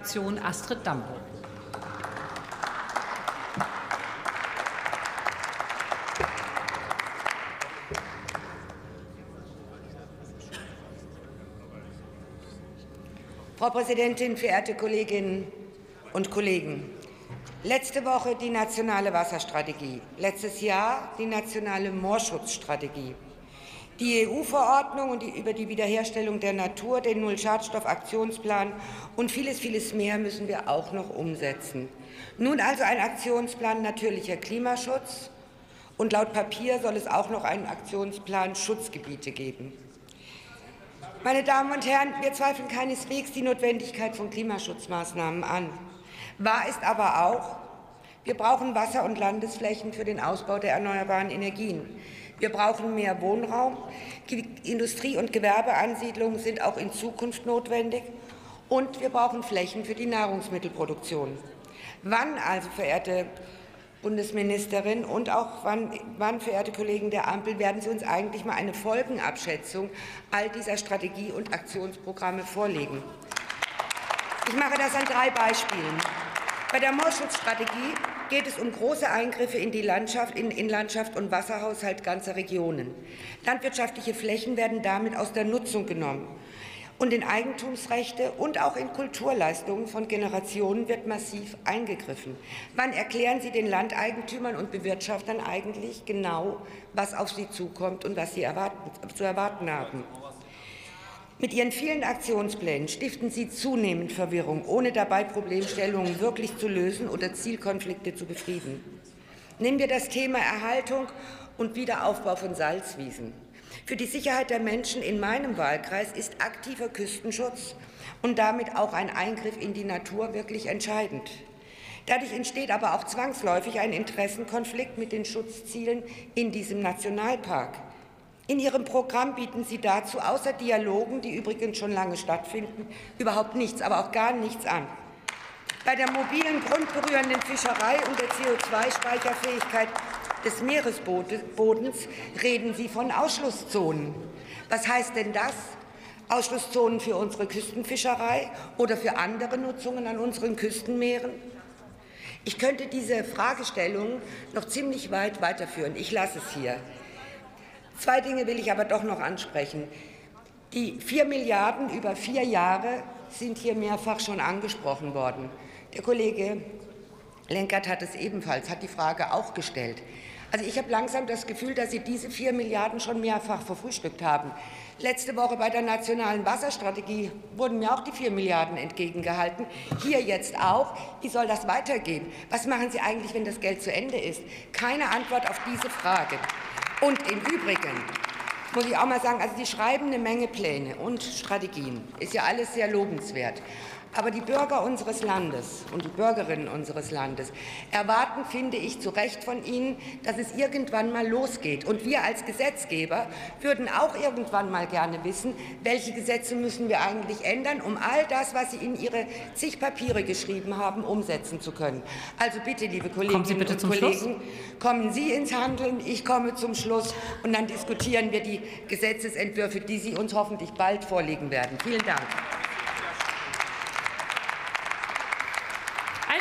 Fraktion Astrid Dambo. Frau Präsidentin, verehrte Kolleginnen und Kollegen! Letzte Woche die nationale Wasserstrategie, letztes Jahr die nationale Moorschutzstrategie. Die EU-Verordnung über die Wiederherstellung der Natur, den Null-Schadstoff-Aktionsplan und vieles, vieles mehr müssen wir auch noch umsetzen. Nun also ein Aktionsplan natürlicher Klimaschutz, und laut Papier soll es auch noch einen Aktionsplan Schutzgebiete geben. Meine Damen und Herren, wir zweifeln keineswegs die Notwendigkeit von Klimaschutzmaßnahmen an. Wahr ist aber auch, wir brauchen Wasser- und Landesflächen für den Ausbau der erneuerbaren Energien. Wir brauchen mehr Wohnraum. Industrie- und Gewerbeansiedlungen sind auch in Zukunft notwendig. Und wir brauchen Flächen für die Nahrungsmittelproduktion. Wann also, verehrte Bundesministerin und auch wann, wann, verehrte Kollegen der Ampel, werden Sie uns eigentlich mal eine Folgenabschätzung all dieser Strategie- und Aktionsprogramme vorlegen? Ich mache das an drei Beispielen. Bei der Moorschutzstrategie geht es um große Eingriffe in die Landschaft, in, in Landschaft und Wasserhaushalt ganzer Regionen. Landwirtschaftliche Flächen werden damit aus der Nutzung genommen. Und in Eigentumsrechte und auch in Kulturleistungen von Generationen wird massiv eingegriffen. Wann erklären Sie den Landeigentümern und Bewirtschaftern eigentlich genau, was auf sie zukommt und was sie erwarten, zu erwarten haben? Mit Ihren vielen Aktionsplänen stiften Sie zunehmend Verwirrung, ohne dabei Problemstellungen wirklich zu lösen oder Zielkonflikte zu befrieden. Nehmen wir das Thema Erhaltung und Wiederaufbau von Salzwiesen. Für die Sicherheit der Menschen in meinem Wahlkreis ist aktiver Küstenschutz und damit auch ein Eingriff in die Natur wirklich entscheidend. Dadurch entsteht aber auch zwangsläufig ein Interessenkonflikt mit den Schutzzielen in diesem Nationalpark. In Ihrem Programm bieten Sie dazu außer Dialogen, die übrigens schon lange stattfinden, überhaupt nichts, aber auch gar nichts an. Bei der mobilen grundberührenden Fischerei und der CO2-Speicherfähigkeit des Meeresbodens reden Sie von Ausschlusszonen. Was heißt denn das? Ausschlusszonen für unsere Küstenfischerei oder für andere Nutzungen an unseren Küstenmeeren? Ich könnte diese Fragestellung noch ziemlich weit weiterführen. Ich lasse es hier. Zwei Dinge will ich aber doch noch ansprechen. Die vier Milliarden über vier Jahre sind hier mehrfach schon angesprochen worden. Der Kollege Lenkert hat es ebenfalls, hat die Frage auch gestellt. Also ich habe langsam das Gefühl, dass Sie diese vier Milliarden schon mehrfach verfrühstückt haben. Letzte Woche bei der nationalen Wasserstrategie wurden mir auch die vier Milliarden entgegengehalten. Hier jetzt auch. Wie soll das weitergehen? Was machen Sie eigentlich, wenn das Geld zu Ende ist? Keine Antwort auf diese Frage. Und im Übrigen muss ich auch mal sagen, also Sie schreiben eine Menge Pläne und Strategien. Ist ja alles sehr lobenswert. Aber die Bürger unseres Landes und die Bürgerinnen unseres Landes erwarten, finde ich, zu Recht von Ihnen, dass es irgendwann mal losgeht. Und wir als Gesetzgeber würden auch irgendwann mal gerne wissen, welche Gesetze müssen wir eigentlich ändern, um all das, was Sie in Ihre zig Papiere geschrieben haben, umsetzen zu können. Also bitte, liebe Kolleginnen und Kollegen, Schluss. kommen Sie ins Handeln, ich komme zum Schluss, und dann diskutieren wir die Gesetzesentwürfe, die Sie uns hoffentlich bald vorlegen werden. Vielen Dank.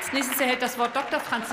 Als nächstes erhält das Wort Dr. Franzis